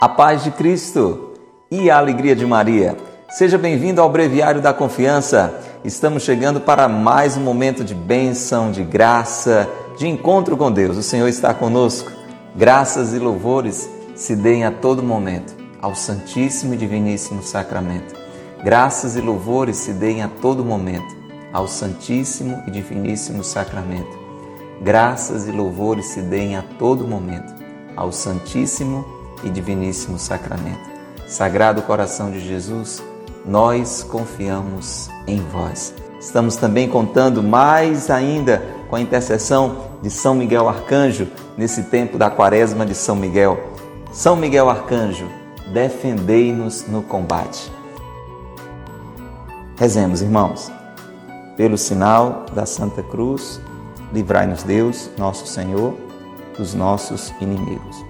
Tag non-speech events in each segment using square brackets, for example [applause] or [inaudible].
A paz de Cristo e a alegria de Maria. Seja bem-vindo ao Breviário da Confiança. Estamos chegando para mais um momento de bênção, de graça, de encontro com Deus. O Senhor está conosco. Graças e louvores se deem a todo momento ao Santíssimo e Diviníssimo Sacramento. Graças e louvores se deem a todo momento ao Santíssimo e Diviníssimo Sacramento. Graças e louvores se deem a todo momento ao Santíssimo e Diviníssimo Sacramento. Sagrado Coração de Jesus, nós confiamos em vós. Estamos também contando mais ainda com a intercessão de São Miguel Arcanjo nesse tempo da Quaresma de São Miguel. São Miguel Arcanjo, defendei-nos no combate. Rezemos, irmãos. Pelo sinal da Santa Cruz, livrai-nos Deus, nosso Senhor, dos nossos inimigos.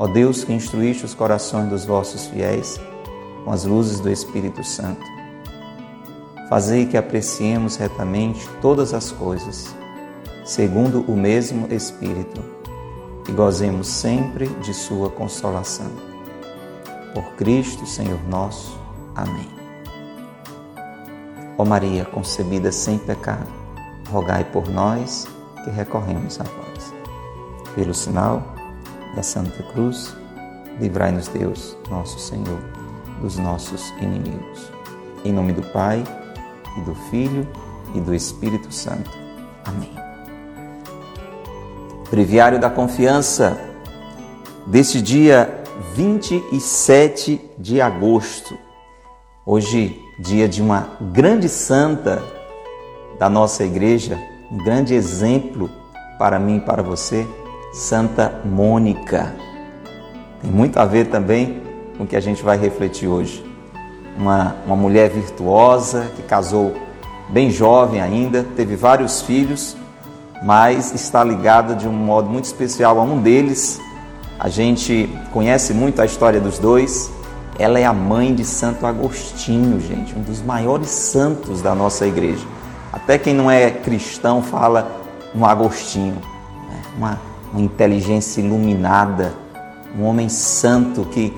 Ó Deus que instruíste os corações dos vossos fiéis com as luzes do Espírito Santo, fazei que apreciemos retamente todas as coisas, segundo o mesmo Espírito, e gozemos sempre de Sua consolação. Por Cristo, Senhor nosso. Amém. Ó Maria, concebida sem pecado, rogai por nós que recorremos a vós. Pelo sinal da Santa Cruz, livrai-nos Deus, nosso Senhor, dos nossos inimigos. Em nome do Pai, e do Filho, e do Espírito Santo. Amém. Breviário da Confiança, deste dia 27 de agosto. Hoje, dia de uma grande santa da nossa igreja, um grande exemplo para mim e para você Santa Mônica. Tem muito a ver também com o que a gente vai refletir hoje. Uma, uma mulher virtuosa que casou bem jovem ainda, teve vários filhos, mas está ligada de um modo muito especial a um deles. A gente conhece muito a história dos dois. Ela é a mãe de Santo Agostinho, gente, um dos maiores santos da nossa igreja. Até quem não é cristão fala no Agostinho, né? uma uma inteligência iluminada, um homem santo que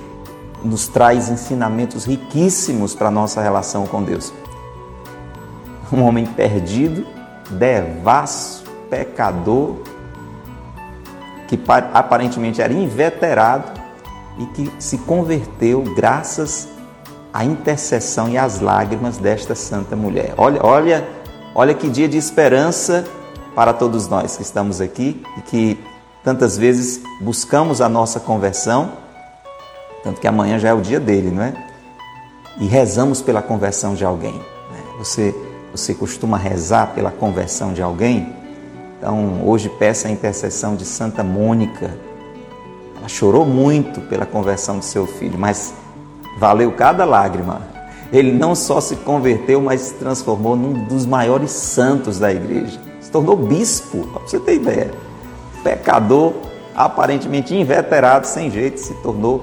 nos traz ensinamentos riquíssimos para a nossa relação com Deus. Um homem perdido, devasso, pecador, que aparentemente era inveterado e que se converteu graças à intercessão e às lágrimas desta santa mulher. Olha, olha, olha que dia de esperança para todos nós que estamos aqui e que Tantas vezes buscamos a nossa conversão, tanto que amanhã já é o dia dele, não é? E rezamos pela conversão de alguém. Né? Você, você costuma rezar pela conversão de alguém? Então, hoje peça a intercessão de Santa Mônica. Ela chorou muito pela conversão do seu filho, mas valeu cada lágrima. Ele não só se converteu, mas se transformou num dos maiores santos da igreja. Se tornou bispo, para você ter ideia pecador, aparentemente inveterado, sem jeito, se tornou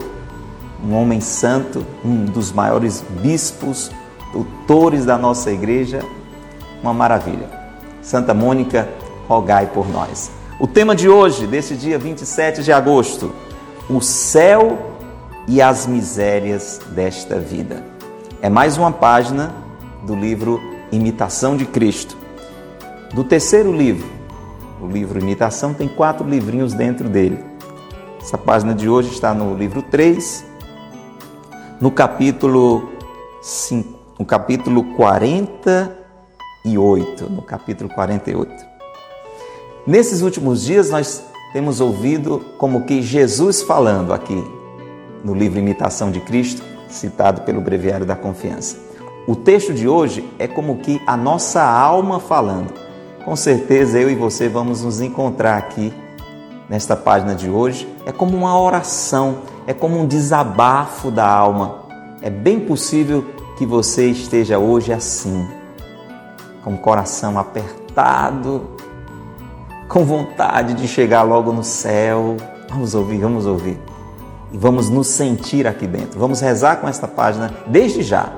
um homem santo, um dos maiores bispos, doutores da nossa igreja. Uma maravilha. Santa Mônica, rogai por nós. O tema de hoje, desse dia 27 de agosto, o céu e as misérias desta vida. É mais uma página do livro Imitação de Cristo. Do terceiro livro, o livro Imitação, tem quatro livrinhos dentro dele. Essa página de hoje está no livro 3, no capítulo 5, no capítulo 48, no capítulo 48. Nesses últimos dias nós temos ouvido como que Jesus falando aqui no livro Imitação de Cristo, citado pelo Breviário da Confiança. O texto de hoje é como que a nossa alma falando com certeza eu e você vamos nos encontrar aqui nesta página de hoje é como uma oração, é como um desabafo da alma. É bem possível que você esteja hoje assim, com o coração apertado, com vontade de chegar logo no céu. Vamos ouvir, vamos ouvir. E vamos nos sentir aqui dentro. Vamos rezar com esta página desde já.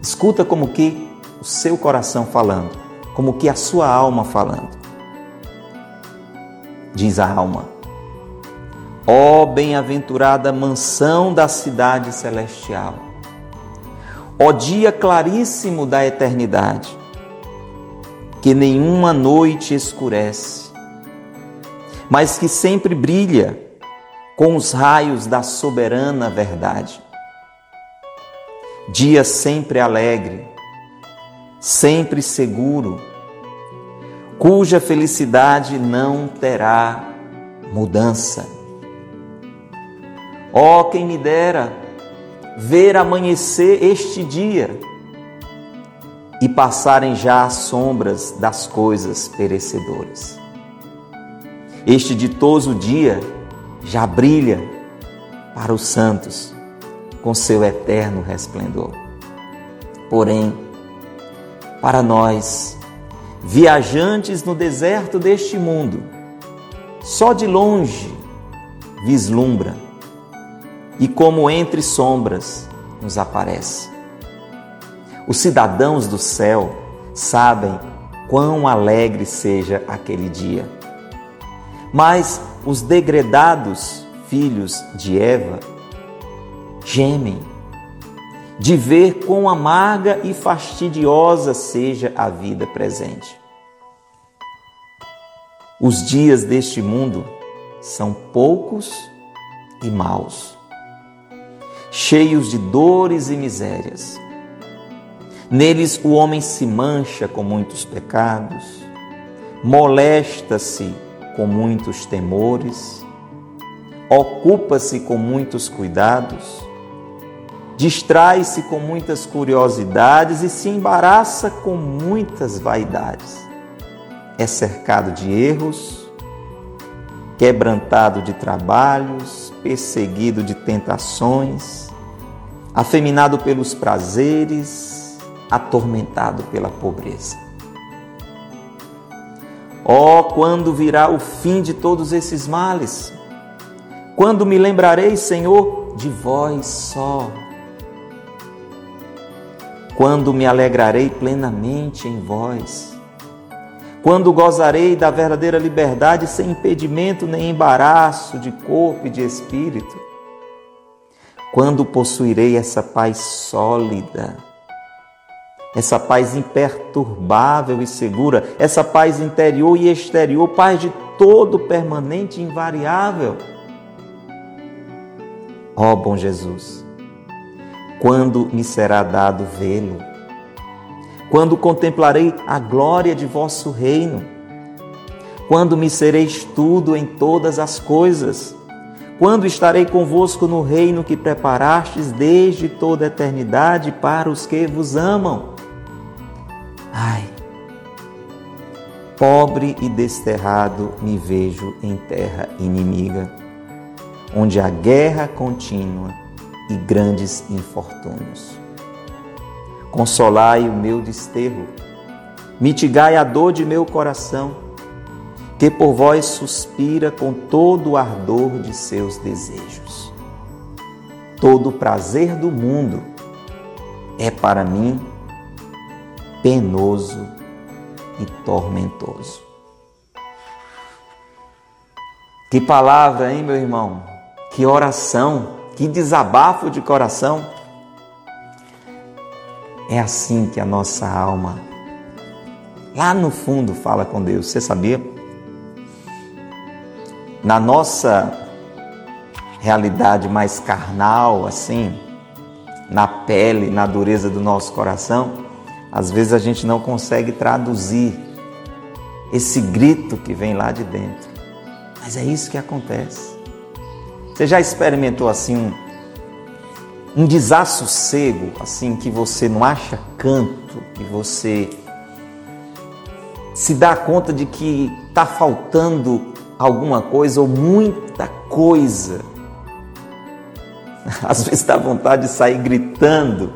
Escuta como que o seu coração falando, como que a sua alma falando diz a alma. Ó oh, bem-aventurada mansão da cidade celestial, ó oh, dia claríssimo da eternidade, que nenhuma noite escurece, mas que sempre brilha com os raios da soberana verdade. Dia sempre alegre, sempre seguro, cuja felicidade não terá mudança. Oh, quem me dera ver amanhecer este dia e passarem já as sombras das coisas perecedoras. Este ditoso dia já brilha para os santos com seu eterno resplendor. Porém, para nós, viajantes no deserto deste mundo, só de longe vislumbra e, como entre sombras, nos aparece. Os cidadãos do céu sabem quão alegre seja aquele dia. Mas os degredados filhos de Eva gemem de ver quão amarga e fastidiosa seja a vida presente. Os dias deste mundo são poucos e maus, cheios de dores e misérias. Neles o homem se mancha com muitos pecados, molesta-se com muitos temores, ocupa-se com muitos cuidados distrai-se com muitas curiosidades e se embaraça com muitas vaidades. É cercado de erros, quebrantado de trabalhos, perseguido de tentações, afeminado pelos prazeres, atormentado pela pobreza. Oh, quando virá o fim de todos esses males? Quando me lembrarei, Senhor, de vós só? Quando me alegrarei plenamente em vós, quando gozarei da verdadeira liberdade sem impedimento nem embaraço de corpo e de espírito, quando possuirei essa paz sólida, essa paz imperturbável e segura, essa paz interior e exterior, paz de todo permanente e invariável. Ó oh, bom Jesus, quando me será dado vê-lo? Quando contemplarei a glória de vosso reino? Quando me sereis tudo em todas as coisas? Quando estarei convosco no reino que preparastes desde toda a eternidade para os que vos amam? Ai, pobre e desterrado me vejo em terra inimiga, onde a guerra contínua e grandes infortúnios. Consolai o meu desterro, mitigai a dor de meu coração, que por vós suspira com todo o ardor de seus desejos. Todo o prazer do mundo é para mim penoso e tormentoso. Que palavra, hein, meu irmão? Que oração! Que desabafo de coração. É assim que a nossa alma, lá no fundo, fala com Deus. Você sabia? Na nossa realidade mais carnal, assim, na pele, na dureza do nosso coração, às vezes a gente não consegue traduzir esse grito que vem lá de dentro. Mas é isso que acontece. Você já experimentou assim um, um desassossego, assim, que você não acha canto, que você se dá conta de que está faltando alguma coisa ou muita coisa. [laughs] Às vezes dá vontade de sair gritando,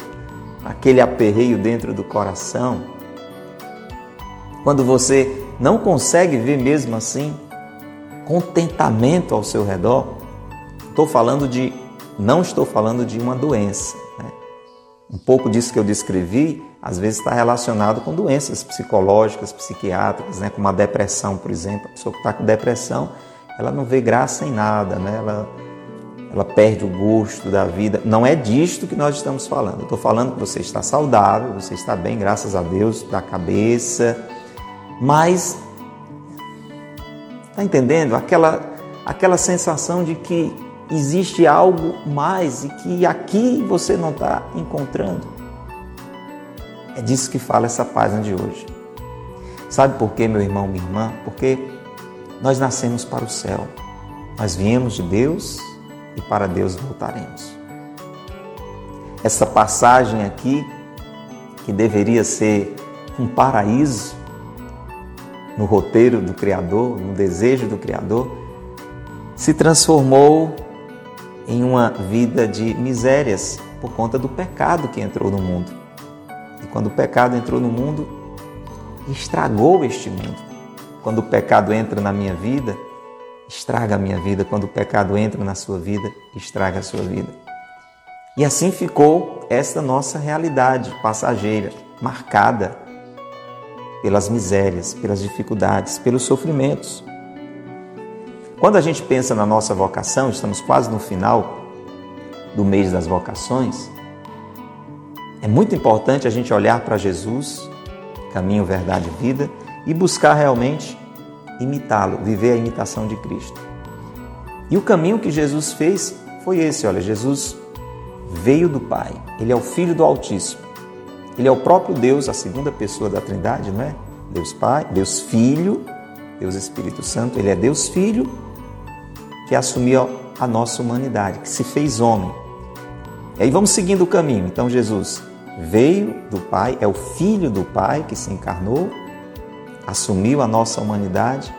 aquele aperreio dentro do coração. Quando você não consegue ver mesmo assim contentamento ao seu redor, estou falando de, não estou falando de uma doença. Né? Um pouco disso que eu descrevi, às vezes está relacionado com doenças psicológicas, psiquiátricas, né? como a depressão, por exemplo. A pessoa que está com depressão, ela não vê graça em nada, né? ela, ela perde o gosto da vida. Não é disto que nós estamos falando. estou falando que você está saudável, você está bem, graças a Deus, da cabeça, mas está entendendo? Aquela, aquela sensação de que existe algo mais e que aqui você não está encontrando. É disso que fala essa página de hoje. Sabe por quê, meu irmão, minha irmã? Porque nós nascemos para o céu. Nós viemos de Deus e para Deus voltaremos. Essa passagem aqui, que deveria ser um paraíso no roteiro do Criador, no desejo do Criador, se transformou em uma vida de misérias por conta do pecado que entrou no mundo. E quando o pecado entrou no mundo, estragou este mundo. Quando o pecado entra na minha vida, estraga a minha vida. Quando o pecado entra na sua vida, estraga a sua vida. E assim ficou esta nossa realidade passageira, marcada pelas misérias, pelas dificuldades, pelos sofrimentos. Quando a gente pensa na nossa vocação, estamos quase no final do mês das vocações, é muito importante a gente olhar para Jesus, caminho, verdade e vida, e buscar realmente imitá-lo, viver a imitação de Cristo. E o caminho que Jesus fez foi esse, olha, Jesus veio do Pai, ele é o Filho do Altíssimo. Ele é o próprio Deus, a segunda pessoa da Trindade, não é? Deus Pai, Deus Filho, Deus Espírito Santo, ele é Deus Filho que assumiu a nossa humanidade, que se fez homem. E aí vamos seguindo o caminho. Então Jesus veio do Pai, é o Filho do Pai que se encarnou, assumiu a nossa humanidade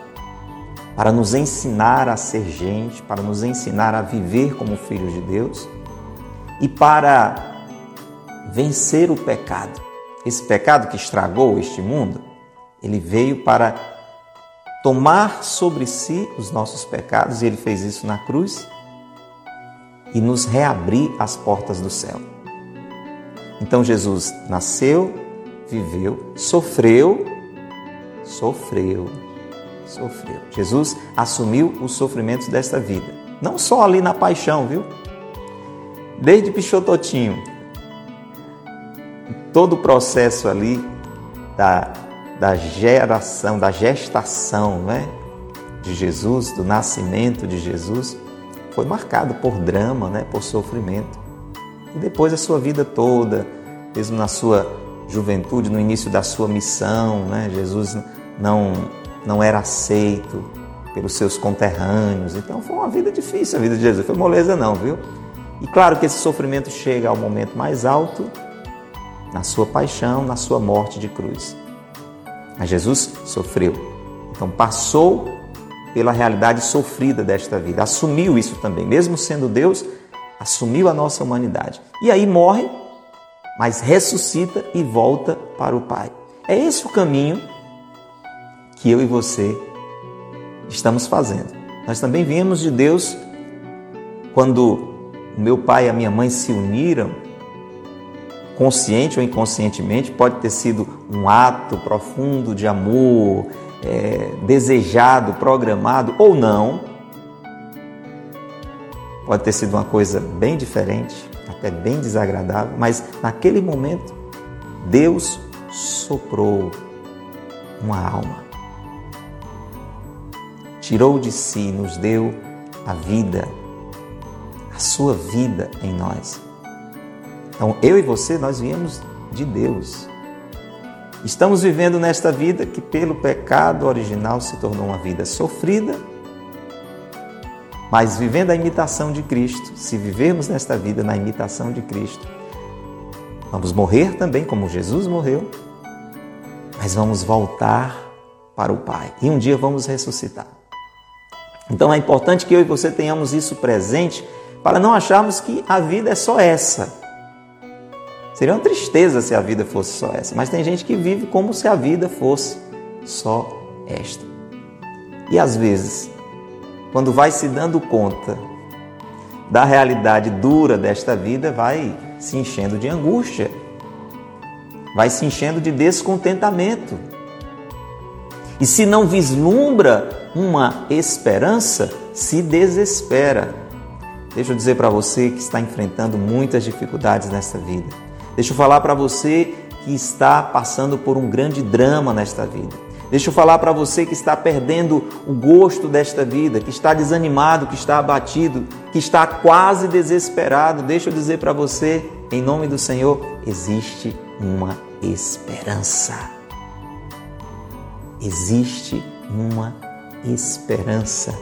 para nos ensinar a ser gente, para nos ensinar a viver como filhos de Deus e para vencer o pecado. Esse pecado que estragou este mundo, ele veio para tomar sobre si os nossos pecados, e ele fez isso na cruz, e nos reabrir as portas do céu. Então Jesus nasceu, viveu, sofreu, sofreu, sofreu. Jesus assumiu os sofrimentos desta vida. Não só ali na paixão, viu? Desde Pichototinho. Todo o processo ali da da geração, da gestação né, de Jesus, do nascimento de Jesus, foi marcado por drama, né, por sofrimento. E depois a sua vida toda, mesmo na sua juventude, no início da sua missão, né, Jesus não, não era aceito pelos seus conterrâneos. Então foi uma vida difícil a vida de Jesus, foi moleza não, viu? E claro que esse sofrimento chega ao momento mais alto, na sua paixão, na sua morte de cruz. Mas Jesus sofreu. Então passou pela realidade sofrida desta vida, assumiu isso também, mesmo sendo Deus, assumiu a nossa humanidade. E aí morre, mas ressuscita e volta para o Pai. É esse o caminho que eu e você estamos fazendo. Nós também viemos de Deus quando o meu pai e a minha mãe se uniram consciente ou inconscientemente, pode ter sido um ato profundo de amor, é, desejado, programado ou não. Pode ter sido uma coisa bem diferente, até bem desagradável, mas naquele momento Deus soprou uma alma. Tirou de si, nos deu a vida, a sua vida em nós. Então, eu e você, nós viemos de Deus. Estamos vivendo nesta vida que, pelo pecado original, se tornou uma vida sofrida, mas vivendo a imitação de Cristo. Se vivermos nesta vida na imitação de Cristo, vamos morrer também como Jesus morreu, mas vamos voltar para o Pai e um dia vamos ressuscitar. Então é importante que eu e você tenhamos isso presente para não acharmos que a vida é só essa. Seria uma tristeza se a vida fosse só essa, mas tem gente que vive como se a vida fosse só esta. E às vezes, quando vai se dando conta da realidade dura desta vida, vai se enchendo de angústia, vai se enchendo de descontentamento. E se não vislumbra uma esperança, se desespera. Deixa eu dizer para você que está enfrentando muitas dificuldades nesta vida. Deixa eu falar para você que está passando por um grande drama nesta vida. Deixa eu falar para você que está perdendo o gosto desta vida, que está desanimado, que está abatido, que está quase desesperado. Deixa eu dizer para você, em nome do Senhor, existe uma esperança. Existe uma esperança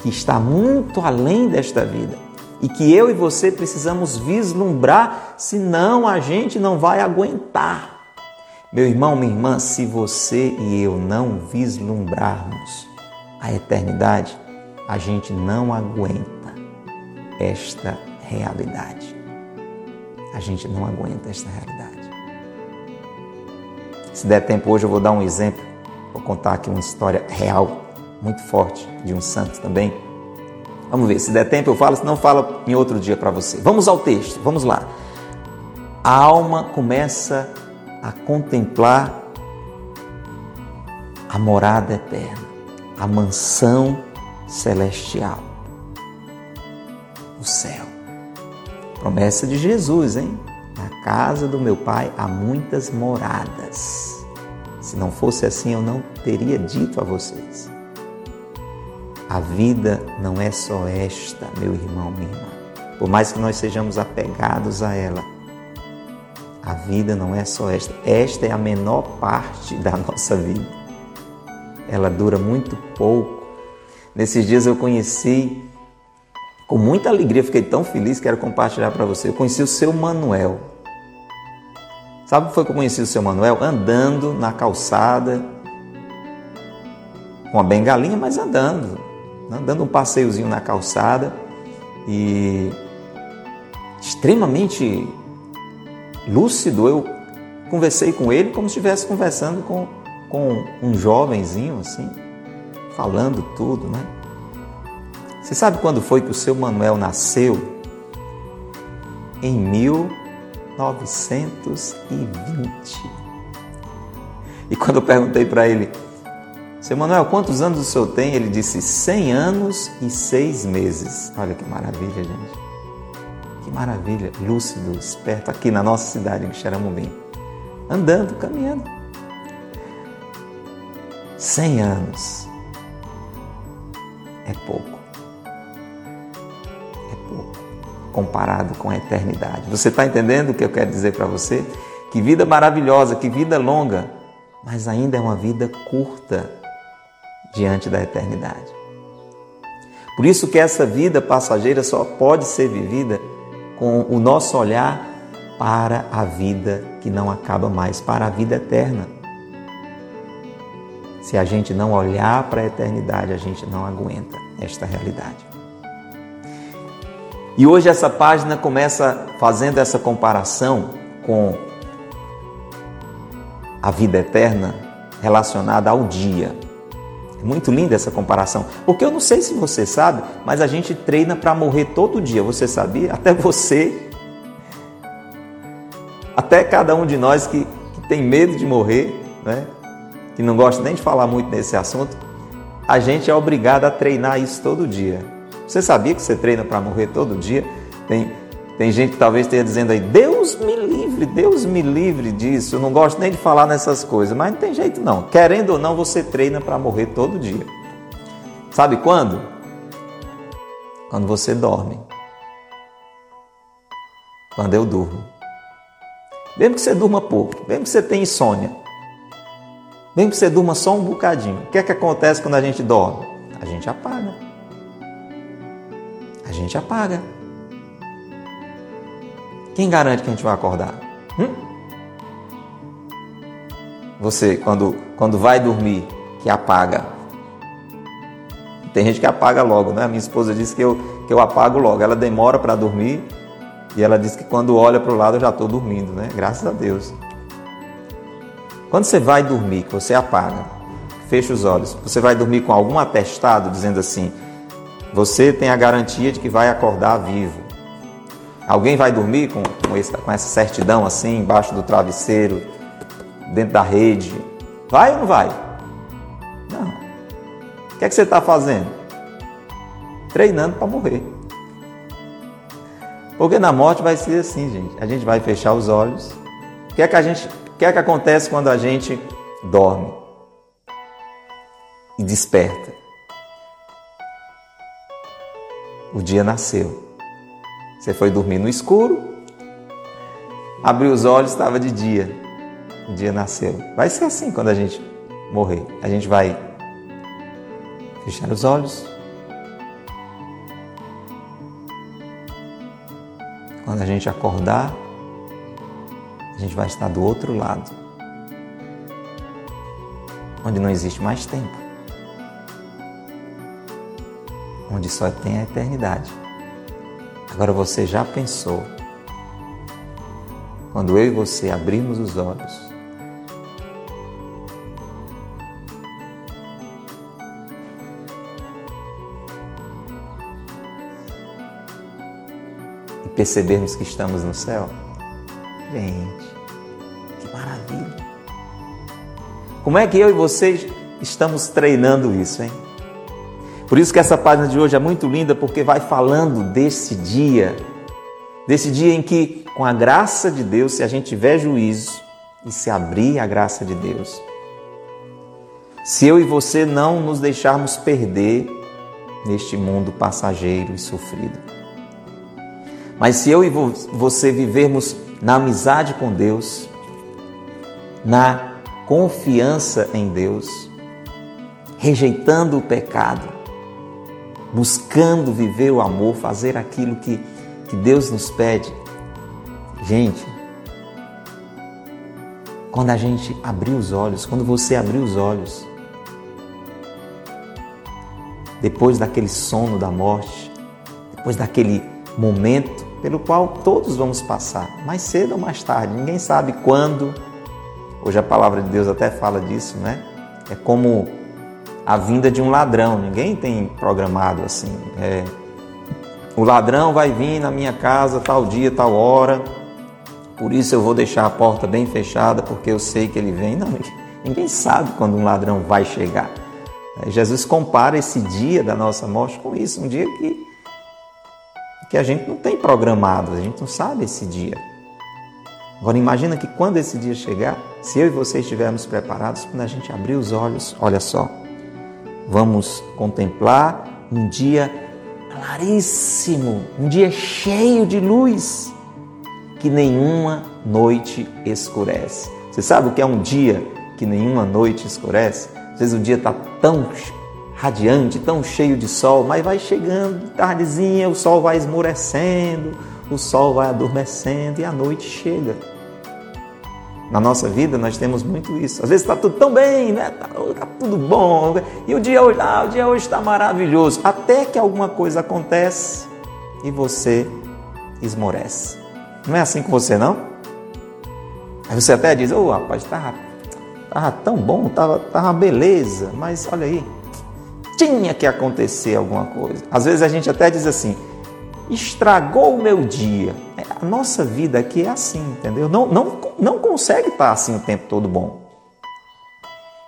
que está muito além desta vida e que eu e você precisamos vislumbrar, senão a gente não vai aguentar. Meu irmão, minha irmã, se você e eu não vislumbrarmos a eternidade, a gente não aguenta esta realidade. A gente não aguenta esta realidade. Se der tempo hoje, eu vou dar um exemplo. Vou contar aqui uma história real, muito forte, de um santo também. Vamos ver, se der tempo eu falo, se não falo em outro dia para você. Vamos ao texto, vamos lá. A alma começa a contemplar a morada eterna, a mansão celestial, o céu. Promessa de Jesus, hein? Na casa do meu Pai há muitas moradas. Se não fosse assim, eu não teria dito a vocês. A vida não é só esta, meu irmão, minha irmã. Por mais que nós sejamos apegados a ela, a vida não é só esta. Esta é a menor parte da nossa vida. Ela dura muito pouco. Nesses dias eu conheci, com muita alegria, fiquei tão feliz, quero compartilhar para você. Eu conheci o seu Manuel. Sabe como foi que eu conheci o seu Manuel? Andando na calçada, com a bengalinha, mas andando. Andando um passeiozinho na calçada e extremamente lúcido, eu conversei com ele como se estivesse conversando com, com um jovenzinho, assim, falando tudo, né? Você sabe quando foi que o seu Manuel nasceu? Em 1920. E quando eu perguntei para ele, seu Manuel, quantos anos o senhor tem? Ele disse 100 anos e 6 meses. Olha que maravilha, gente. Que maravilha, lúcido, esperto, aqui na nossa cidade, em Xeramubim. Andando, caminhando. Cem anos é pouco. É pouco comparado com a eternidade. Você está entendendo o que eu quero dizer para você? Que vida maravilhosa, que vida longa, mas ainda é uma vida curta diante da eternidade. Por isso que essa vida passageira só pode ser vivida com o nosso olhar para a vida que não acaba mais, para a vida eterna. Se a gente não olhar para a eternidade, a gente não aguenta esta realidade. E hoje essa página começa fazendo essa comparação com a vida eterna relacionada ao dia. Muito linda essa comparação, porque eu não sei se você sabe, mas a gente treina para morrer todo dia. Você sabia? [laughs] Até você, até cada um de nós que, que tem medo de morrer, né? que não gosta nem de falar muito nesse assunto, a gente é obrigado a treinar isso todo dia. Você sabia que você treina para morrer todo dia? Tem, tem gente que talvez esteja dizendo aí, Deus me livre, Deus me livre disso. Eu não gosto nem de falar nessas coisas, mas não tem jeito não. Querendo ou não, você treina para morrer todo dia. Sabe quando? Quando você dorme. Quando eu durmo. Mesmo que você durma pouco, mesmo que você tenha insônia, mesmo que você durma só um bocadinho, o que é que acontece quando a gente dorme? A gente apaga. A gente apaga. Quem garante que a gente vai acordar? Hum? Você, quando, quando vai dormir, que apaga. Tem gente que apaga logo, né? Minha esposa disse que eu, que eu apago logo. Ela demora para dormir e ela diz que quando olha para o lado eu já estou dormindo, né? Graças a Deus. Quando você vai dormir, que você apaga, fecha os olhos, você vai dormir com algum atestado dizendo assim: você tem a garantia de que vai acordar vivo. Alguém vai dormir com, com, esse, com essa certidão assim, embaixo do travesseiro, dentro da rede? Vai ou não vai? Não. O que é que você está fazendo? Treinando para morrer. Porque na morte vai ser assim, gente. A gente vai fechar os olhos. O que é que a gente, o que é que acontece quando a gente dorme e desperta? O dia nasceu. Você foi dormir no escuro, abriu os olhos, estava de dia. O dia nasceu. Vai ser assim quando a gente morrer. A gente vai fechar os olhos. Quando a gente acordar, a gente vai estar do outro lado, onde não existe mais tempo, onde só tem a eternidade. Agora você já pensou, quando eu e você abrimos os olhos, e percebermos que estamos no céu? Gente, que maravilha! Como é que eu e vocês estamos treinando isso, hein? Por isso que essa página de hoje é muito linda, porque vai falando desse dia, desse dia em que, com a graça de Deus, se a gente tiver juízo e se abrir a graça de Deus, se eu e você não nos deixarmos perder neste mundo passageiro e sofrido, mas se eu e você vivermos na amizade com Deus, na confiança em Deus, rejeitando o pecado, buscando viver o amor, fazer aquilo que, que Deus nos pede. Gente, quando a gente abrir os olhos, quando você abrir os olhos, depois daquele sono da morte, depois daquele momento pelo qual todos vamos passar, mais cedo ou mais tarde, ninguém sabe quando. Hoje a palavra de Deus até fala disso, né? É como a vinda de um ladrão. Ninguém tem programado assim. É, o ladrão vai vir na minha casa tal dia, tal hora. Por isso eu vou deixar a porta bem fechada, porque eu sei que ele vem. Não, ninguém sabe quando um ladrão vai chegar. É, Jesus compara esse dia da nossa morte com isso, um dia que, que a gente não tem programado, a gente não sabe esse dia. Agora imagina que quando esse dia chegar, se eu e você estivermos preparados, quando a gente abrir os olhos, olha só, vamos contemplar um dia claríssimo, um dia cheio de luz, que nenhuma noite escurece. Você sabe o que é um dia que nenhuma noite escurece? Às vezes o dia está tão radiante, tão cheio de sol, mas vai chegando tardezinha, o sol vai esmorecendo, o sol vai adormecendo e a noite chega. Na nossa vida nós temos muito isso. Às vezes está tudo tão bem, né? Está tá tudo bom. E o dia hoje, ah, o dia hoje está maravilhoso. Até que alguma coisa acontece e você esmorece. Não é assim com você, não? Aí você até diz, ô oh, rapaz, estava tava tão bom, tava, tava beleza, mas olha aí, tinha que acontecer alguma coisa. Às vezes a gente até diz assim, estragou o meu dia. A nossa vida aqui é assim, entendeu? Não, não, não consegue estar assim o tempo todo bom.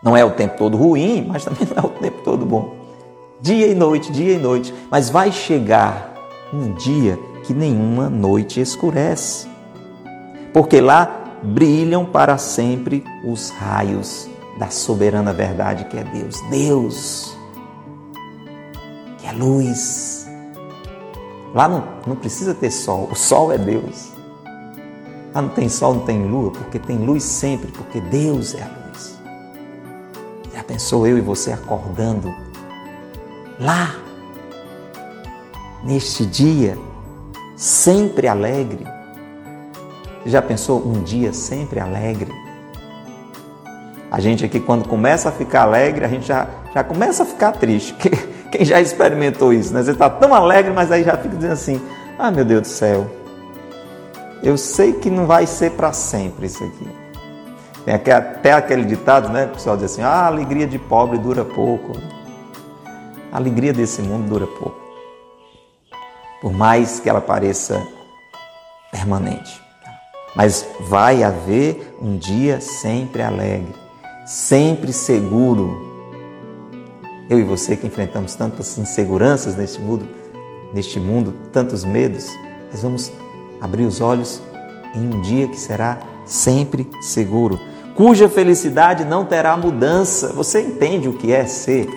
Não é o tempo todo ruim, mas também não é o tempo todo bom. Dia e noite, dia e noite. Mas vai chegar um dia que nenhuma noite escurece. Porque lá brilham para sempre os raios da soberana verdade que é Deus. Deus, que é luz Lá não, não precisa ter sol, o sol é Deus. Lá não tem sol, não tem lua, porque tem luz sempre, porque Deus é a luz. Já pensou eu e você acordando lá, neste dia, sempre alegre? Já pensou um dia sempre alegre? A gente aqui, quando começa a ficar alegre, a gente já, já começa a ficar triste. [laughs] Quem já experimentou isso, né? Você está tão alegre, mas aí já fica dizendo assim: ah, meu Deus do céu, eu sei que não vai ser para sempre isso aqui. Tem até aquele ditado, né? O pessoal diz assim: ah, a alegria de pobre dura pouco. A alegria desse mundo dura pouco. Por mais que ela pareça permanente. Mas vai haver um dia sempre alegre, sempre seguro. Eu e você que enfrentamos tantas inseguranças neste mundo, neste mundo, tantos medos, nós vamos abrir os olhos em um dia que será sempre seguro, cuja felicidade não terá mudança. Você entende o que é ser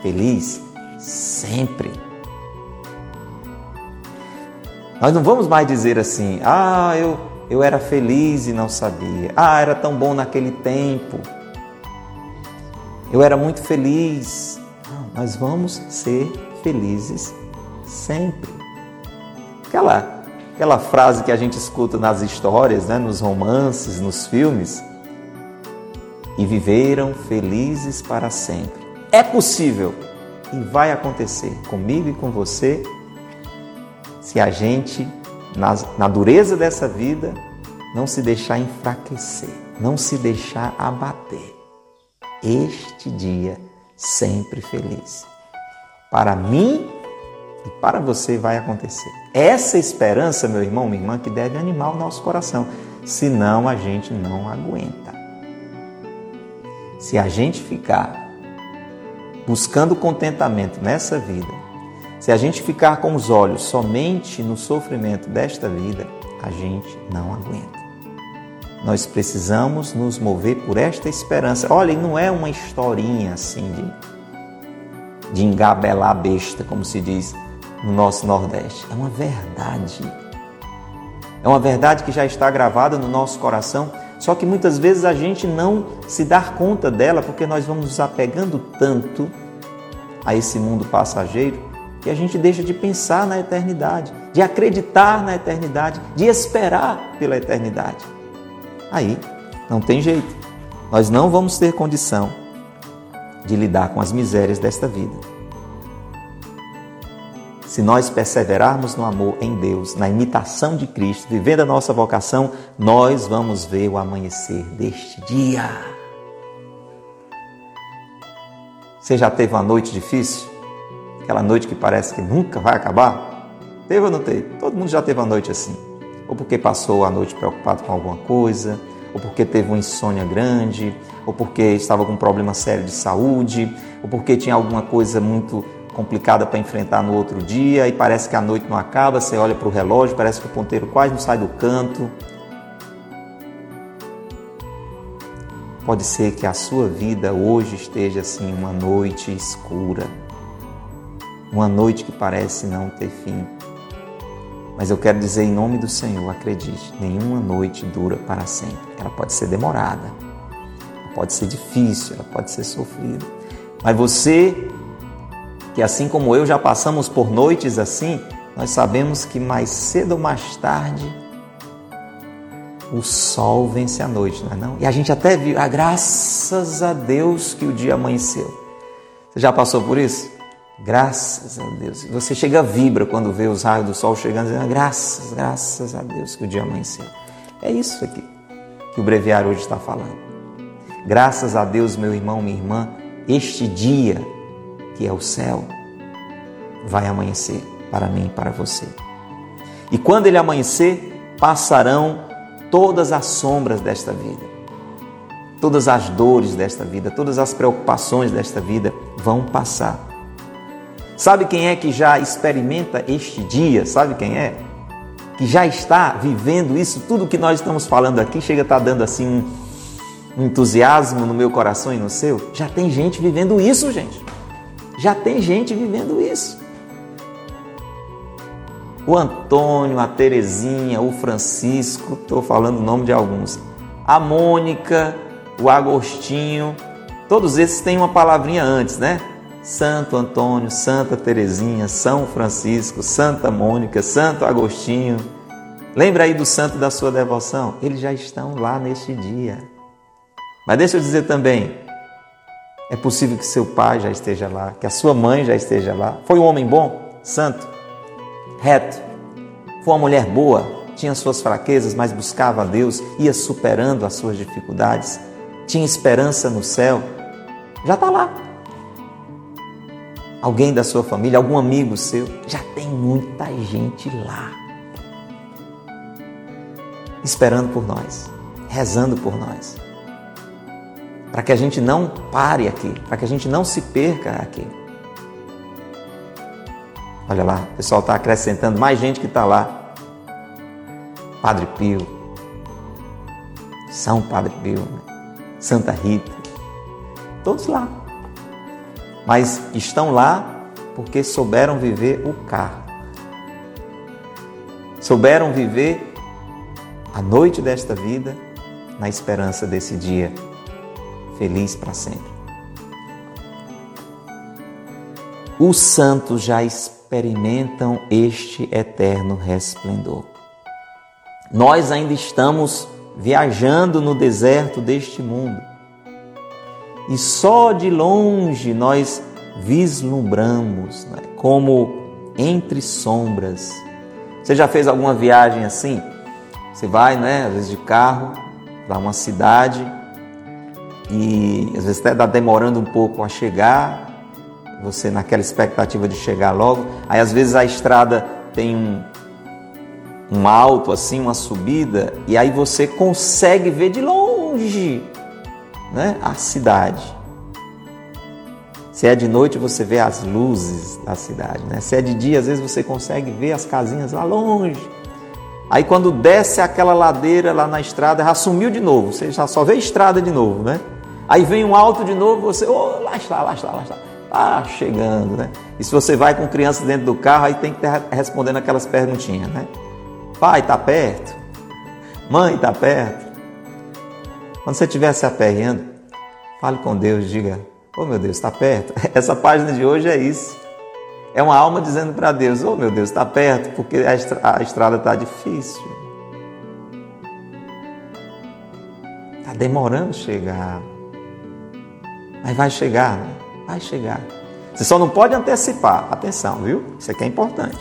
feliz sempre? Nós não vamos mais dizer assim: "Ah, eu eu era feliz e não sabia. Ah, era tão bom naquele tempo. Eu era muito feliz." Nós vamos ser felizes sempre. Aquela aquela frase que a gente escuta nas histórias, né, nos romances, nos filmes, e viveram felizes para sempre. É possível e vai acontecer comigo e com você se a gente, na, na dureza dessa vida, não se deixar enfraquecer, não se deixar abater. Este dia sempre feliz. Para mim e para você vai acontecer. Essa esperança, meu irmão, minha irmã, que deve animar o nosso coração. Senão a gente não aguenta. Se a gente ficar buscando contentamento nessa vida, se a gente ficar com os olhos somente no sofrimento desta vida, a gente não aguenta. Nós precisamos nos mover por esta esperança. Olha, não é uma historinha assim de, de engabelar besta, como se diz no nosso Nordeste. É uma verdade. É uma verdade que já está gravada no nosso coração, só que muitas vezes a gente não se dá conta dela porque nós vamos nos apegando tanto a esse mundo passageiro que a gente deixa de pensar na eternidade, de acreditar na eternidade, de esperar pela eternidade. Aí não tem jeito. Nós não vamos ter condição de lidar com as misérias desta vida. Se nós perseverarmos no amor em Deus, na imitação de Cristo, vivendo a nossa vocação, nós vamos ver o amanhecer deste dia. Você já teve uma noite difícil? Aquela noite que parece que nunca vai acabar? Teve ou não teve? Todo mundo já teve uma noite assim. Ou porque passou a noite preocupado com alguma coisa, ou porque teve uma insônia grande, ou porque estava com um problema sério de saúde, ou porque tinha alguma coisa muito complicada para enfrentar no outro dia e parece que a noite não acaba, você olha para o relógio, parece que o ponteiro quase não sai do canto. Pode ser que a sua vida hoje esteja assim uma noite escura, uma noite que parece não ter fim. Mas eu quero dizer em nome do Senhor, acredite, nenhuma noite dura para sempre. Ela pode ser demorada, ela pode ser difícil, ela pode ser sofrida. Mas você que assim como eu já passamos por noites assim, nós sabemos que mais cedo ou mais tarde o sol vence a noite, não é não? E a gente até viu, ah, graças a Deus que o dia amanheceu. Você já passou por isso? Graças a Deus. Você chega vibra quando vê os raios do sol chegando, dizendo, graças, graças a Deus que o dia amanheceu. É isso aqui que o breviário hoje está falando. Graças a Deus, meu irmão, minha irmã, este dia que é o céu, vai amanhecer para mim e para você. E quando ele amanhecer, passarão todas as sombras desta vida, todas as dores desta vida, todas as preocupações desta vida vão passar. Sabe quem é que já experimenta este dia? Sabe quem é? Que já está vivendo isso, tudo que nós estamos falando aqui, chega a estar dando assim um entusiasmo no meu coração e no seu. Já tem gente vivendo isso, gente. Já tem gente vivendo isso. O Antônio, a Terezinha, o Francisco, estou falando o nome de alguns. A Mônica, o Agostinho, todos esses têm uma palavrinha antes, né? Santo Antônio, Santa Terezinha, São Francisco, Santa Mônica, Santo Agostinho. Lembra aí do santo da sua devoção? Eles já estão lá neste dia. Mas deixa eu dizer também, É possível que seu pai já esteja lá, que a sua mãe já esteja lá. Foi um homem bom, santo, reto. Foi uma mulher boa, tinha suas fraquezas, mas buscava a Deus, ia superando as suas dificuldades, tinha esperança no céu. Já está lá. Alguém da sua família, algum amigo seu, já tem muita gente lá. Esperando por nós, rezando por nós para que a gente não pare aqui, para que a gente não se perca aqui. Olha lá, o pessoal está acrescentando mais gente que está lá. Padre Pio, São Padre Pio, né? Santa Rita, todos lá. Mas estão lá porque souberam viver o carro. Souberam viver a noite desta vida na esperança desse dia feliz para sempre. Os santos já experimentam este eterno resplendor. Nós ainda estamos viajando no deserto deste mundo e só de longe nós vislumbramos né, como entre sombras. Você já fez alguma viagem assim? Você vai, né, às vezes de carro, para uma cidade e às vezes até está demorando um pouco a chegar, você naquela expectativa de chegar logo. Aí às vezes a estrada tem um, um alto assim, uma subida, e aí você consegue ver de longe né, a cidade. Se é de noite, você vê as luzes da cidade. Né? Se é de dia, às vezes você consegue ver as casinhas lá longe. Aí quando desce aquela ladeira lá na estrada, já sumiu de novo. Você já só vê estrada de novo, né? Aí vem um alto de novo, você, oh, lá está, lá está, lá está. Ah, chegando, né? E se você vai com criança dentro do carro, aí tem que estar respondendo aquelas perguntinhas, né? Pai, está perto? Mãe, está perto? Quando você estiver se aperreando, fale com Deus, diga, oh meu Deus, está perto? [laughs] Essa página de hoje é isso. É uma alma dizendo para Deus, oh meu Deus, está perto, porque a estrada está difícil. Está demorando chegar. Mas vai chegar, vai chegar. Você só não pode antecipar. Atenção, viu? Isso aqui é importante.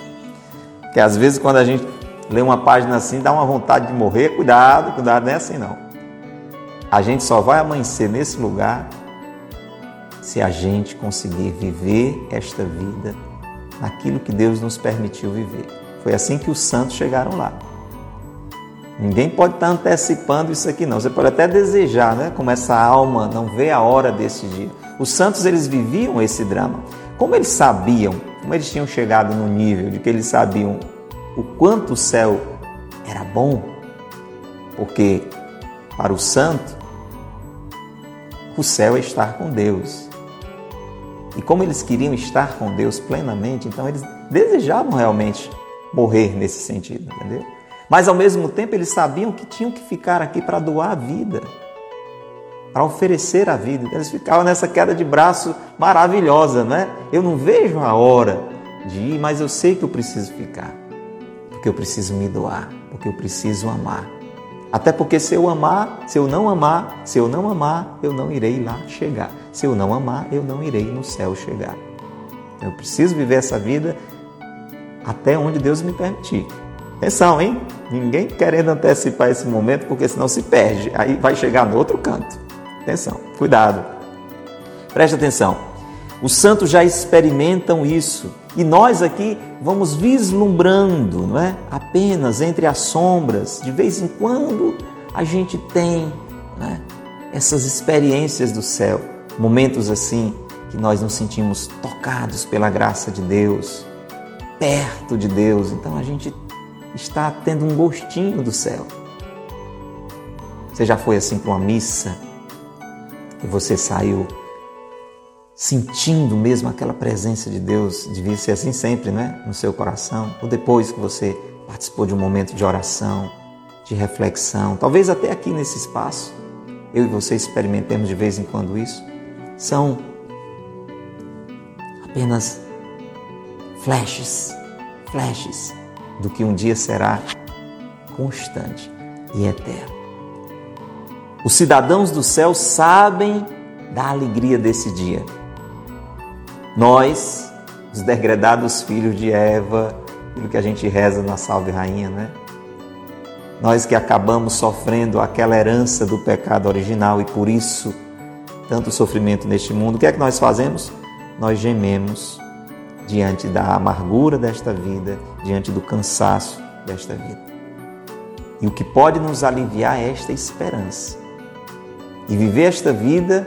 Porque às vezes quando a gente lê uma página assim, dá uma vontade de morrer. Cuidado, cuidado, não é assim não. A gente só vai amanhecer nesse lugar se a gente conseguir viver esta vida naquilo que Deus nos permitiu viver. Foi assim que os santos chegaram lá. Ninguém pode estar antecipando isso aqui não. Você pode até desejar, né? Como essa alma não vê a hora desse dia. Os santos eles viviam esse drama. Como eles sabiam, como eles tinham chegado no nível de que eles sabiam o quanto o céu era bom, porque para o santo o céu é estar com Deus. E como eles queriam estar com Deus plenamente, então eles desejavam realmente morrer nesse sentido, entendeu? Mas ao mesmo tempo eles sabiam que tinham que ficar aqui para doar a vida, para oferecer a vida. Eles ficavam nessa queda de braço maravilhosa, né? Eu não vejo a hora de ir, mas eu sei que eu preciso ficar, porque eu preciso me doar, porque eu preciso amar. Até porque se eu amar, se eu não amar, se eu não amar, eu não irei lá chegar. Se eu não amar, eu não irei no céu chegar. Eu preciso viver essa vida até onde Deus me permitir. Atenção, hein? Ninguém querendo antecipar esse momento, porque senão se perde. Aí vai chegar no outro canto. Atenção, cuidado. Preste atenção. Os santos já experimentam isso e nós aqui vamos vislumbrando, não é? Apenas entre as sombras, de vez em quando a gente tem é? essas experiências do céu, momentos assim que nós nos sentimos tocados pela graça de Deus, perto de Deus. Então a gente está tendo um gostinho do céu. Você já foi assim para uma missa e você saiu sentindo mesmo aquela presença de Deus, devia ser assim sempre, né? No seu coração, ou depois que você participou de um momento de oração, de reflexão, talvez até aqui nesse espaço, eu e você experimentemos de vez em quando isso, são apenas flashes, flashes do que um dia será constante e eterno. Os cidadãos do céu sabem da alegria desse dia. Nós, os degredados filhos de Eva, aquilo que a gente reza na Salve Rainha, né? Nós que acabamos sofrendo aquela herança do pecado original e por isso tanto sofrimento neste mundo, o que é que nós fazemos? Nós gememos diante da amargura desta vida, diante do cansaço desta vida. E o que pode nos aliviar é esta esperança. E viver esta vida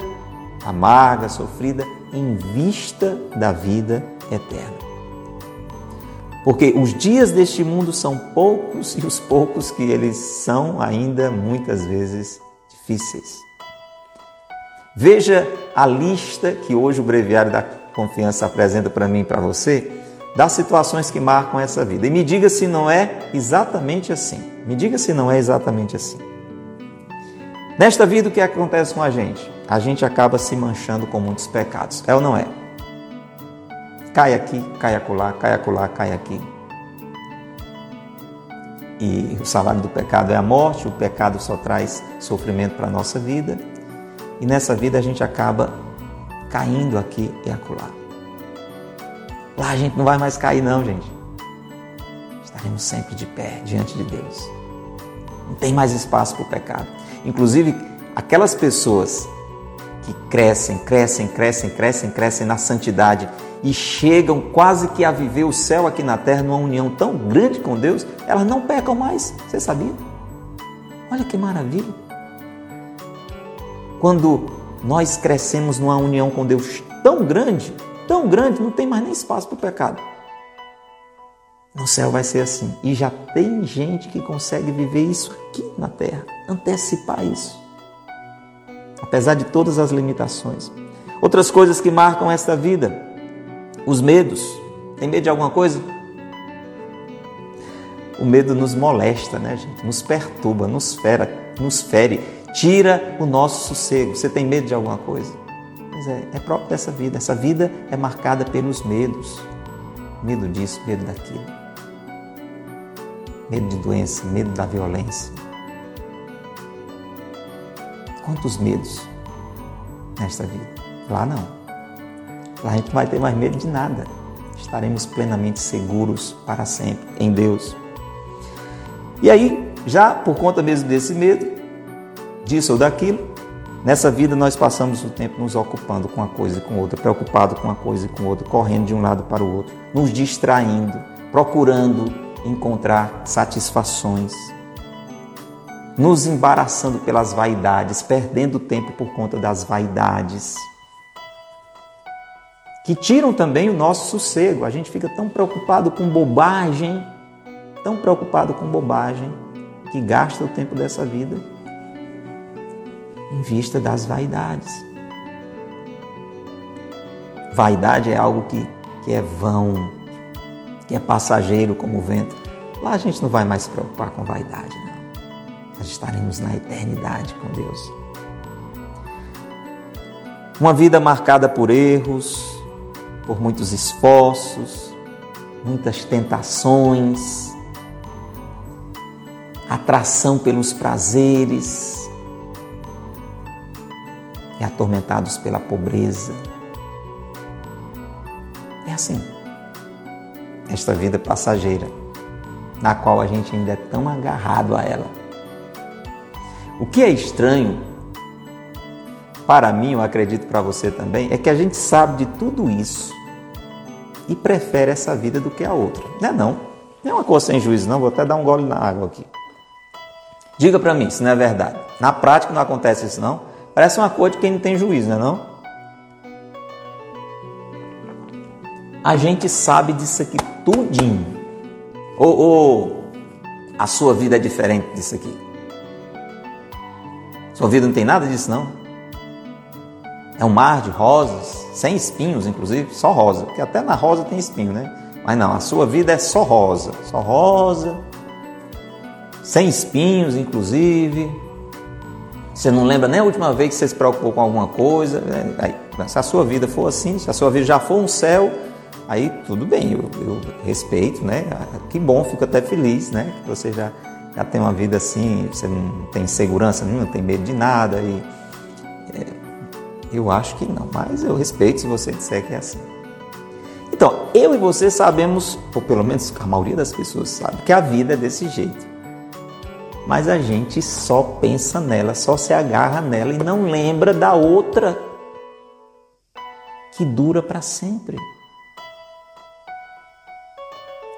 amarga, sofrida, em vista da vida eterna. Porque os dias deste mundo são poucos e os poucos que eles são ainda muitas vezes difíceis. Veja a lista que hoje o Breviário da Confiança apresenta para mim e para você das situações que marcam essa vida. E me diga se não é exatamente assim. Me diga se não é exatamente assim. Nesta vida, o que acontece com a gente? A gente acaba se manchando com muitos pecados. É ou não é? Cai aqui, cai acolá, cai acolá, cai aqui. E o salário do pecado é a morte, o pecado só traz sofrimento para a nossa vida. E nessa vida a gente acaba caindo aqui e acolá. Lá a gente não vai mais cair, não, gente. Estaremos sempre de pé diante de Deus. Não tem mais espaço para o pecado. Inclusive, aquelas pessoas que crescem, crescem, crescem, crescem, crescem na santidade e chegam quase que a viver o céu aqui na terra numa união tão grande com Deus, elas não pecam mais. Você sabia? Olha que maravilha. Quando nós crescemos numa união com Deus tão grande, tão grande, não tem mais nem espaço para o pecado. No céu vai ser assim. E já tem gente que consegue viver isso aqui na terra, antecipar isso. Apesar de todas as limitações. Outras coisas que marcam esta vida: os medos. Tem medo de alguma coisa? O medo nos molesta, né, gente? Nos perturba, nos fere, nos fere tira o nosso sossego. Você tem medo de alguma coisa? Mas é, é próprio dessa vida. Essa vida é marcada pelos medos. Medo disso, medo daquilo. Medo de doença, medo da violência. Quantos medos nesta vida? Lá não. Lá a gente não vai ter mais medo de nada. Estaremos plenamente seguros para sempre em Deus. E aí, já por conta mesmo desse medo, disso ou daquilo. Nessa vida nós passamos o tempo nos ocupando com uma coisa e com outra, preocupado com uma coisa e com outra, correndo de um lado para o outro, nos distraindo, procurando encontrar satisfações, nos embaraçando pelas vaidades, perdendo tempo por conta das vaidades, que tiram também o nosso sossego. A gente fica tão preocupado com bobagem, tão preocupado com bobagem, que gasta o tempo dessa vida em vista das vaidades. Vaidade é algo que, que é vão, que é passageiro como o vento. Lá a gente não vai mais se preocupar com vaidade, não. Nós estaremos na eternidade com Deus. Uma vida marcada por erros, por muitos esforços, muitas tentações, atração pelos prazeres, e atormentados pela pobreza. É assim. Esta vida passageira, na qual a gente ainda é tão agarrado a ela. O que é estranho, para mim, eu acredito para você também, é que a gente sabe de tudo isso e prefere essa vida do que a outra. Não é não. Não é uma coisa sem juízo, não. Vou até dar um gole na água aqui. Diga para mim se não é verdade. Na prática não acontece isso, não. Parece uma coisa de quem não tem juízo, não é não? A gente sabe disso aqui tudinho. Ou, ou a sua vida é diferente disso aqui? Sua vida não tem nada disso, não? É um mar de rosas, sem espinhos, inclusive, só rosa. Porque até na rosa tem espinho, né? Mas não, a sua vida é só rosa. Só rosa, sem espinhos, inclusive você não lembra nem a última vez que você se preocupou com alguma coisa. Né? Aí, se a sua vida for assim, se a sua vida já for um céu, aí tudo bem, eu, eu respeito, né? Que bom, fico até feliz, né? Que você já, já tem uma vida assim, você não tem segurança nenhuma, não tem medo de nada. E, é, Eu acho que não, mas eu respeito se você disser que é assim. Então, eu e você sabemos, ou pelo menos a maioria das pessoas sabe, que a vida é desse jeito. Mas a gente só pensa nela, só se agarra nela e não lembra da outra que dura para sempre.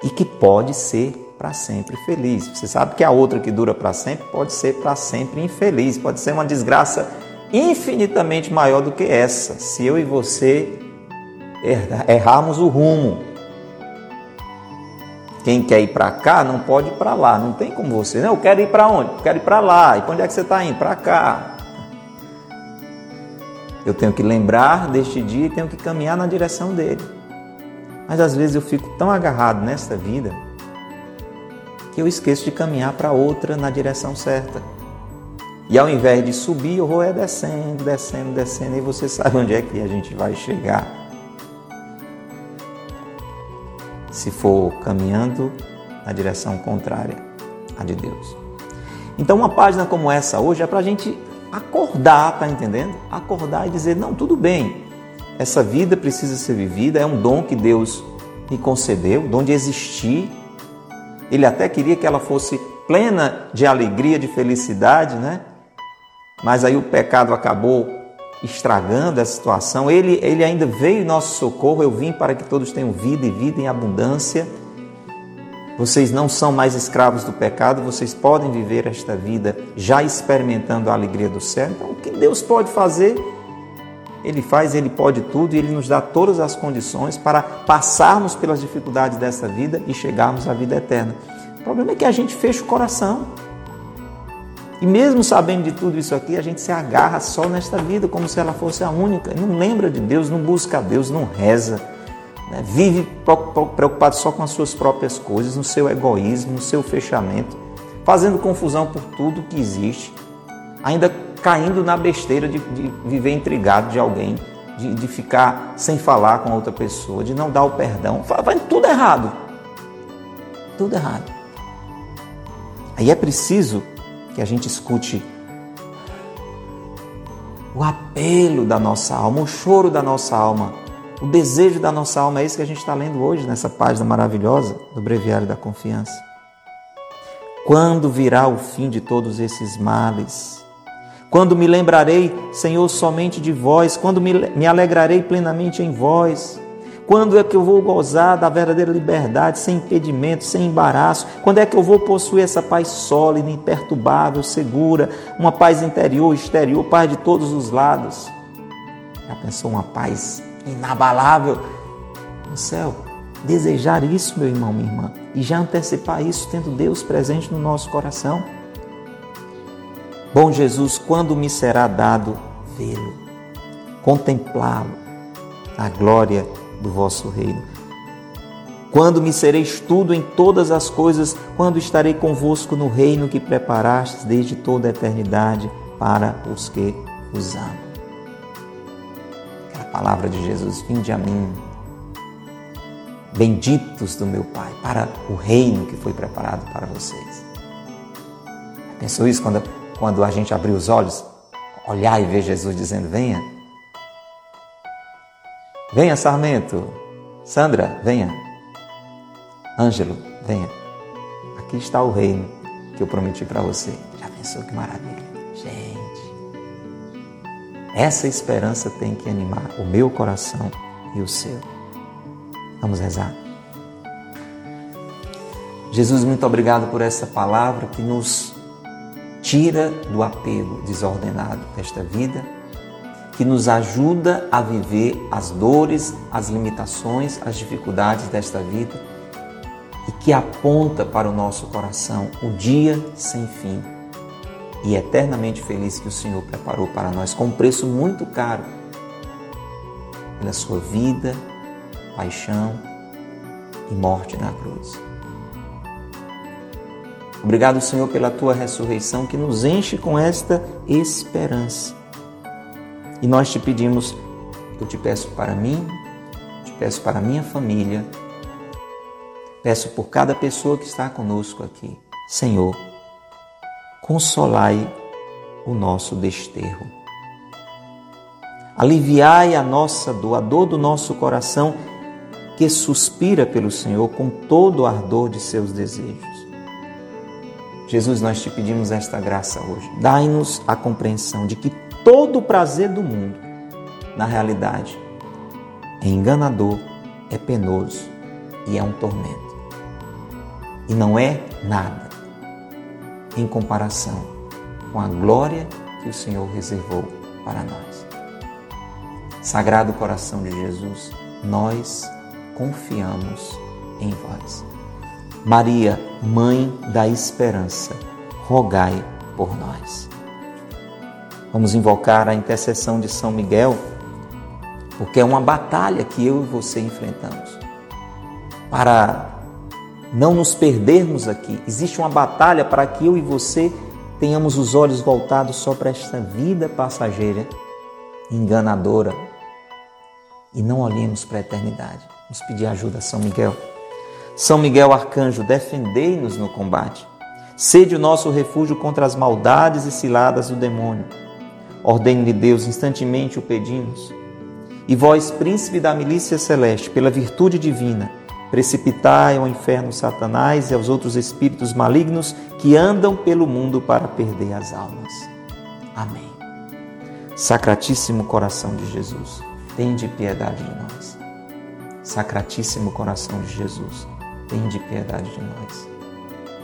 E que pode ser para sempre feliz. Você sabe que a outra que dura para sempre pode ser para sempre infeliz, pode ser uma desgraça infinitamente maior do que essa, se eu e você errarmos o rumo. Quem quer ir para cá não pode ir para lá, não tem como você. Não, eu quero ir para onde? Eu quero ir para lá. E para onde é que você está indo? Para cá. Eu tenho que lembrar deste dia e tenho que caminhar na direção dele. Mas às vezes eu fico tão agarrado nesta vida que eu esqueço de caminhar para outra na direção certa. E ao invés de subir, eu vou é descendo, descendo, descendo, e você sabe onde é que a gente vai chegar. se for caminhando na direção contrária à de Deus. Então, uma página como essa hoje é para a gente acordar, tá entendendo? Acordar e dizer: não, tudo bem, essa vida precisa ser vivida, é um dom que Deus me concedeu, dom de existir. Ele até queria que ela fosse plena de alegria, de felicidade, né? Mas aí o pecado acabou estragando a situação. Ele, ele ainda veio em nosso socorro. Eu vim para que todos tenham vida e vida em abundância. Vocês não são mais escravos do pecado, vocês podem viver esta vida já experimentando a alegria do céu. Então, o que Deus pode fazer, Ele faz, Ele pode tudo e Ele nos dá todas as condições para passarmos pelas dificuldades dessa vida e chegarmos à vida eterna. O problema é que a gente fecha o coração. E mesmo sabendo de tudo isso aqui, a gente se agarra só nesta vida, como se ela fosse a única. Não lembra de Deus, não busca a Deus, não reza. Né? Vive preocupado só com as suas próprias coisas, no seu egoísmo, no seu fechamento, fazendo confusão por tudo que existe, ainda caindo na besteira de, de viver intrigado de alguém, de, de, ficar sem falar com outra pessoa, de não dar o perdão. Vai tudo errado. Tudo errado. Aí é preciso que a gente escute o apelo da nossa alma, o choro da nossa alma, o desejo da nossa alma. É isso que a gente está lendo hoje nessa página maravilhosa do Breviário da Confiança. Quando virá o fim de todos esses males? Quando me lembrarei, Senhor, somente de vós? Quando me alegrarei plenamente em vós? Quando é que eu vou gozar da verdadeira liberdade, sem impedimento, sem embaraço? Quando é que eu vou possuir essa paz sólida, imperturbável, segura, uma paz interior, exterior, paz de todos os lados? Já pensou uma paz inabalável no céu? Desejar isso, meu irmão, minha irmã, e já antecipar isso tendo Deus presente no nosso coração. Bom Jesus, quando me será dado vê-lo, contemplá-lo, a glória do vosso reino. Quando me sereis tudo em todas as coisas, quando estarei convosco no reino que preparastes desde toda a eternidade para os que vos amam. Aquela palavra de Jesus, vinde a mim, benditos do meu Pai, para o reino que foi preparado para vocês. Pensou isso quando, quando a gente abriu os olhos, olhar e ver Jesus dizendo: Venha, Venha, Sarmento. Sandra, venha. Ângelo, venha. Aqui está o reino que eu prometi para você. Já pensou que maravilha? Gente, essa esperança tem que animar o meu coração e o seu. Vamos rezar. Jesus, muito obrigado por essa palavra que nos tira do apego desordenado desta vida que nos ajuda a viver as dores, as limitações, as dificuldades desta vida e que aponta para o nosso coração o dia sem fim e eternamente feliz que o Senhor preparou para nós com um preço muito caro pela sua vida, paixão e morte na cruz. Obrigado, Senhor, pela tua ressurreição que nos enche com esta esperança e nós te pedimos, eu te peço para mim, te peço para minha família, peço por cada pessoa que está conosco aqui. Senhor, consolai o nosso desterro. Aliviai a nossa dor, a dor do nosso coração que suspira pelo Senhor com todo o ardor de seus desejos. Jesus, nós te pedimos esta graça hoje. Dai-nos a compreensão de que todo o prazer do mundo, na realidade, é enganador, é penoso e é um tormento. E não é nada em comparação com a glória que o Senhor reservou para nós. Sagrado coração de Jesus, nós confiamos em vós. Maria, Mãe da Esperança, rogai por nós. Vamos invocar a intercessão de São Miguel, porque é uma batalha que eu e você enfrentamos. Para não nos perdermos aqui. Existe uma batalha para que eu e você tenhamos os olhos voltados só para esta vida passageira, enganadora, e não olhemos para a eternidade. Vamos pedir ajuda a São Miguel. São Miguel Arcanjo, defendei-nos no combate. Sede o nosso refúgio contra as maldades e ciladas do demônio. Ordene-lhe Deus, instantemente o pedimos. E vós, príncipe da milícia celeste, pela virtude divina, Precipitai ao inferno Satanás e aos outros espíritos malignos que andam pelo mundo para perder as almas. Amém. Sacratíssimo coração de Jesus, tende piedade de nós. Sacratíssimo coração de Jesus, tende piedade de nós.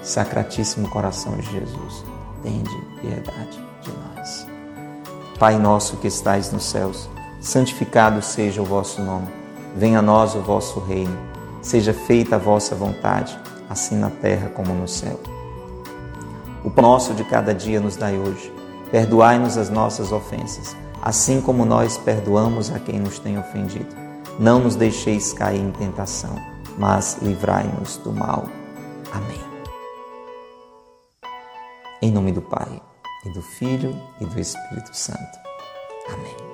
Sacratíssimo coração de Jesus, tende piedade de nós. Pai nosso que estais nos céus, santificado seja o vosso nome. Venha a nós o vosso reino Seja feita a vossa vontade, assim na terra como no céu. O pão nosso de cada dia nos dai hoje. Perdoai-nos as nossas ofensas, assim como nós perdoamos a quem nos tem ofendido. Não nos deixeis cair em tentação, mas livrai-nos do mal. Amém. Em nome do Pai, e do Filho, e do Espírito Santo. Amém.